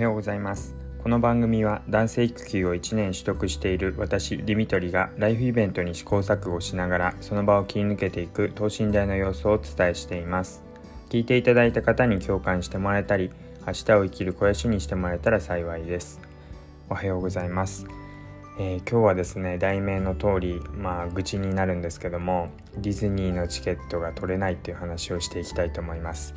はようございます。この番組は男性育休を1年取得している私ディミトリがライフイベントに試行錯誤しながらその場を切り抜けていく等身大の様子をお伝えしています。聞いていただいた方に共感してもらえたり明日を生きる肥やしにしてもらえたら幸いです。おはようございます。えー、今日はですね題名の通りまあ愚痴になるんですけどもディズニーのチケットが取れないっていう話をしていきたいと思います。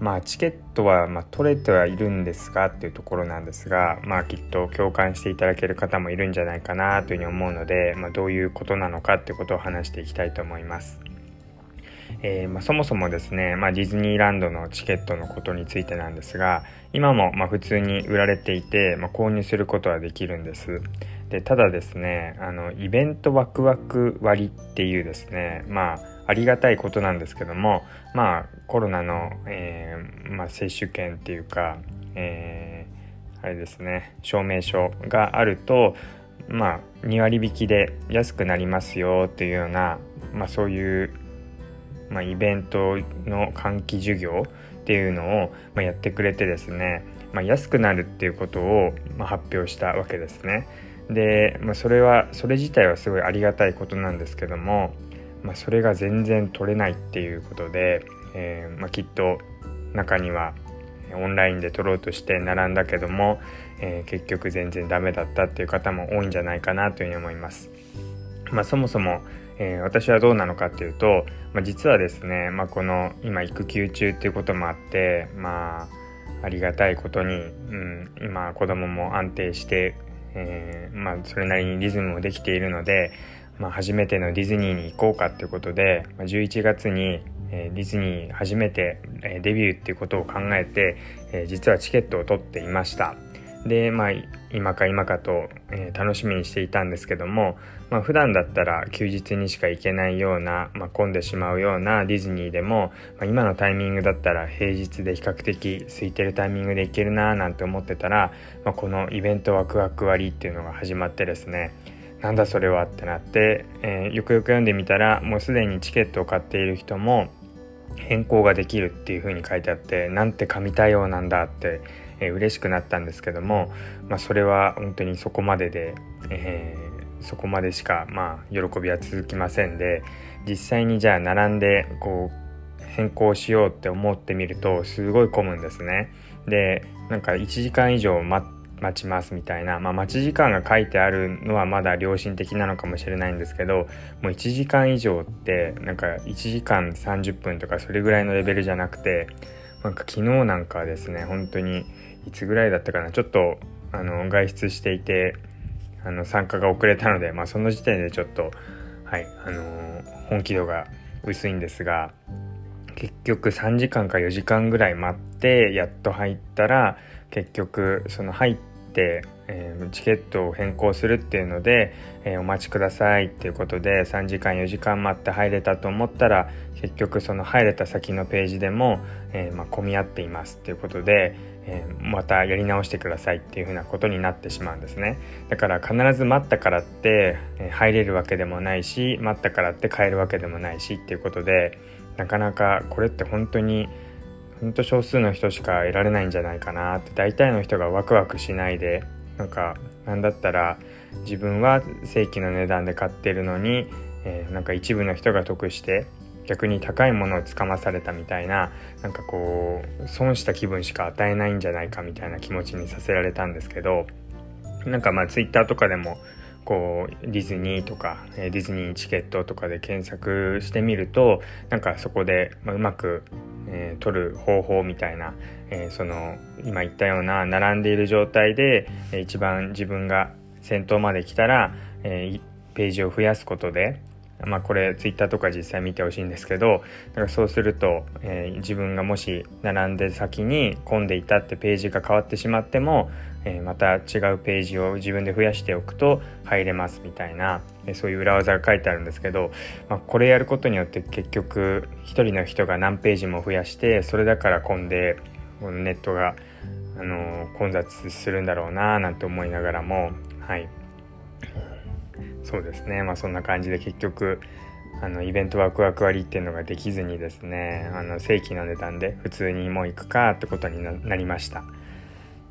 まあチケットはま取れてはいるんですがっていうところなんですがまあきっと共感していただける方もいるんじゃないかなというふうに思うので、まあ、どういうことなのかっていうことを話していきたいと思います。えー、まあ、そもそもですね、まあ、ディズニーランドのチケットのことについてなんですが今もま普通に売られていて、まあ、購入することはできるんですでただですねあのイベントワクワク割っていうですねまあありがたいことなんですけどもまあコロナの、えー、まあ、接種券っていうか、えー、あれですね証明書があるとまあ2割引きで安くなりますよっていうような、まあ、そういう、まあ、イベントの換気授業っていうのを、まやってくれてですね、ま、安くなるっていうことを、ま発表したわけですね。で、まあ、それはそれ自体はすごいありがたいことなんですけどもまあ、それが全然取れないっていうことで、えー、まあ、きっと中にはオンラインで取ろうとして並んだけども、えー、結局全然ダメだったっていう方も多いんじゃないかなというふうに思います。まあ、そもそも、えー、私はどうなのかっていうと、まあ、実はですね、まあ、この今育休中っていうこともあってまあありがたいことに、うん、今子供も安定して、えー、まあ、それなりにリズムもできているので、まあ、初めてのディズニーに行こうかっていうことで、まあ、11月に、ディズニー初めて、デビューっていうことを考えて、実はチケットを取っていました。でまあ今か今かと、楽しみにしていたんですけども、まあ、普段だったら休日にしか行けないような、まあ、混んでしまうようなディズニーでも、まあ、今のタイミングだったら平日で比較的空いてるタイミングで行けるなーなんて思ってたら、まこのイベントワクワク割っていうのが始まってですねなんだそれは？ってなって、えー、よくよく読んでみたらもうすでにチケットを買っている人も変更ができるっていう風に書いてあってなんて神対応なんだって、えー、嬉しくなったんですけども、まあ、それは本当にそこまでで、えー、そこまでしかまあ喜びは続きませんで実際にじゃあ並んでこう変更しようって思ってみるとすごい混むんですね。でなんか1時間以上待待ちますみたいな、まあ、待ち時間が書いてあるのはまだ良心的なのかもしれないんですけどもう1時間以上ってなんか1時間30分とかそれぐらいのレベルじゃなくてなんか昨日なんかですね本当にいつぐらいだったかなちょっとあの外出していてあの参加が遅れたので、まあ、その時点でちょっと、はいあのー、本気度が薄いんですが結局3時間か4時間ぐらい待ってやっと入ったら結局その入って、えー、チケットを変更するっていうので、えー、お待ちくださいっていうことで3時間4時間待って入れたと思ったら結局その入れた先のページでも、えー、まあ、混み合っていますっていうことで、えまたやり直してくださいっていうふうなことになってしまうんですね。だから必ず待ったからって、入れるわけでもないし待ったからって買えるわけでもないしっていうことでなかなかこれって本当にほんと少数の人しか得られないんじゃないかなって大体の人がワクワクしないでなんかなんだったら自分は正規の値段で買ってるのに、えー、なんか一部の人が得して逆に高いものをつかまされたみたいななんかこう損した気分しか与えないんじゃないかみたいな気持ちにさせられたんですけどなんかまあツイッターとかでもこうディズニーとかディズニーチケットとかで検索してみるとなんかそこでうまく、えー、取る方法みたいな、えー、その今言ったような並んでいる状態でえ一番自分が先頭まで来たら、えー、ページを増やすことでまあこれツイッターとか実際見てほしいんですけどだからそうすると、えー、自分がもし並んで先に混んでいたってページが変わってしまっても、えー、また違うページを自分で増やしておくと入れますみたいな、えー、そういう裏技が書いてあるんですけど、まあ、これやることによって結局1人の人が何ページも増やしてそれだから混んでネットが、あの混雑するんだろうななんて思いながらもはい。そうですねまあそんな感じで結局あのイベントワクワク割っていうのができずにですねあの正規の値段で普通にもう行くかってことになりました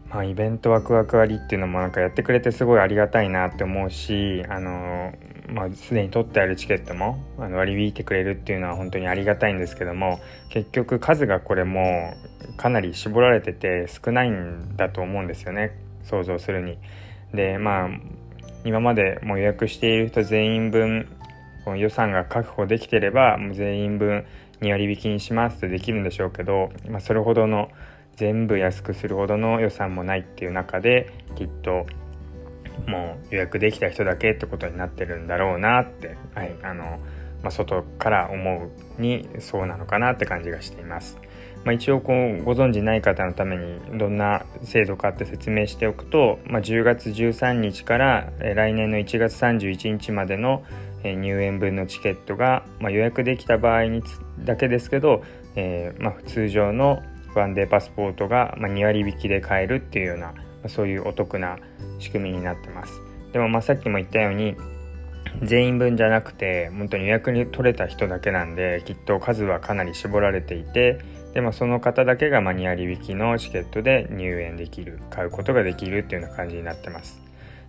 まあ、イベントワクワク割っていうのもなんかやってくれてすごいありがたいなって思うしあのまあ、すでに取ってあるチケットもあの割り引いてくれるっていうのは本当にありがたいんですけども結局数がこれもかなり絞られてて少ないんだと思うんですよね想像するに。でまあ今までもう予約している人全員分予算が確保できてればもう全員分2割引きにしますってできるんでしょうけど、まあ、それほどの全部安くするほどの予算もないっていう中できっともう予約できた人だけってことになってるんだろうなって、はいあのまあ、外から思うにそうなのかなって感じがしています。まあ、一応こうご存知ない方のためにどんな制度かって説明しておくと、まあ、10月13日から来年の1月31日までの入園分のチケットが、まあ、予約できた場合にだけですけど、えー、まあ、通常のワンデーパスポートが、2割引きで買えるっていうような、そういうお得な仕組みになってます。でもまあさっきも言ったように全員分じゃなくて本当に予約に取れた人だけなんできっと数はかなり絞られていてでもその方だけがマニュアル引きのチケットで入園できる買うことができるっていうような感じになってます。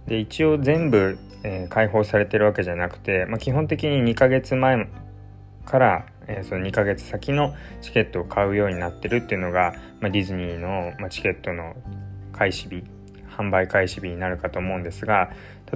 で一応全部、えー、開放されてるわけじゃなくて、まあ、基本的に2ヶ月前から、えー、その2ヶ月先のチケットを買うようになってるっていうのが、まあ、ディズニーの、まあ、チケットの開始日販売開始日になるかと思うんですが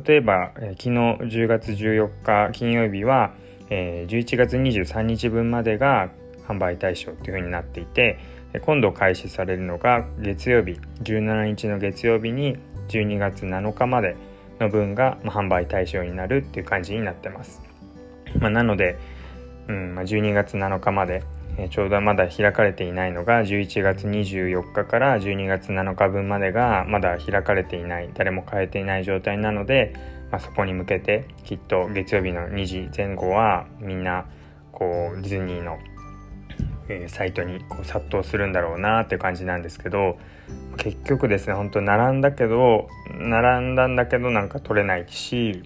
例えば、え、昨日10月14日金曜日は、え、11月23日分までが販売対象というふうになっていて今度開始されるのが月曜日17日の月曜日に12月7日までの分が、ま販売対象になるっていう感じになってます。まあ、なので、うんま、12月7日まで、え、ちょうどまだ開かれていないのが11月24日から12月7日分までがまだ開かれていない誰も買えていない状態なので、まあ、そこに向けてきっと月曜日の2時前後はみんなこうディズニーのえ、サイトにこう殺到するんだろうなっていう感じなんですけど結局ですね本当並んだけど並んだんだけどなんか取れないし、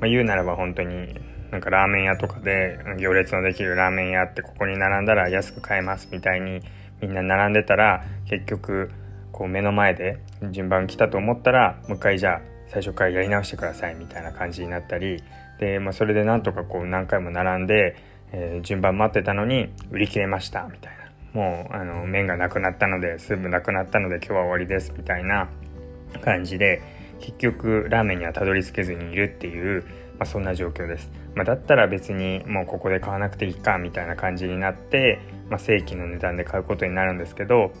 まあ、言うならば本当になんかラーメン屋とかで行列のできるラーメン屋ってここに並んだら安く買えますみたいにみんな並んでたら結局こう目の前で順番来たと思ったらもう一回じゃあ最初からやり直してくださいみたいな感じになったりで、まあ、それでなんとかこう何回も並んでえー、順番待ってたのに売り切れましたみたいな。もうあの麺がなくなったのでスープなくなったので今日は終わりですみたいな感じで結局ラーメンにはたどり着けずにいるっていう、まあ、そんな状況です、まあ、だったら別にもうここで買わなくていいかみたいな感じになって、まあ、正規の値段で買うことになるんですけど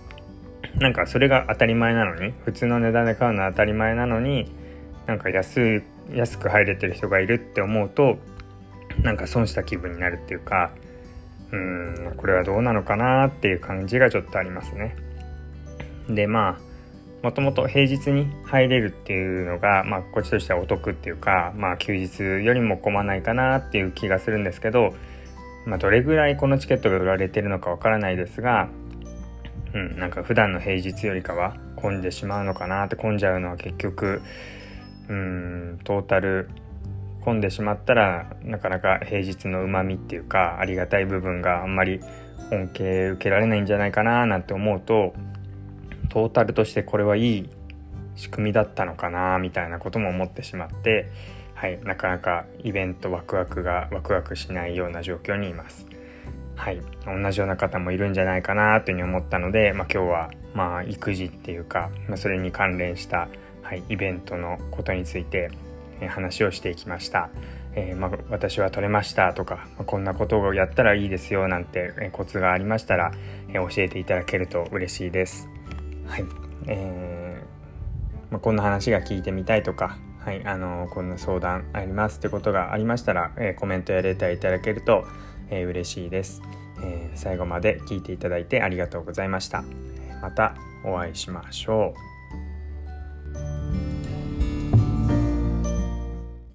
なんかそれが当たり前なのに普通の値段で買うのは当たり前なのになんか安安く入れてる人がいるって思うとなんか損した気分になるっていうかうんこれはどうなのかなっていう感じがちょっとありますね。でまあもともと平日に入れるっていうのが、まあ、こっちとしてはお得っていうか、まあ、休日よりも混まないかなっていう気がするんですけど、まあ、どれぐらいこのチケットが売られてるのかわからないですが、うん、なんか普段の平日よりかは混んでしまうのかなって混んじゃうのは結局うんトータル込んでしまったらなかなか平日のうまみっていうかありがたい部分があんまり恩恵受けられないんじゃないかななんて思うとトータルとしてこれはいい仕組みだったのかなみたいなことも思ってしまって、はい、なかなかイベントワクワクがワクワクしないような状況にいます。はい、同じような方もいるんじゃないかなというふうに思ったので、まあ、今日はまあ育児っていうか、まあ、それに関連した、はい、イベントのことについて話をしていきました。えー、まあ、私は取れましたとか、まあ、こんなことをやったらいいですよなんて、コツがありましたら、教えていただけると嬉しいです。はい、えー、まあ、こんな話が聞いてみたいとか、はい、あのこんな相談ありますってことがありましたら、えコメントやレターいただけると、え嬉しいです、え最後まで聞いていただいてありがとうございました。またお会いしましょう。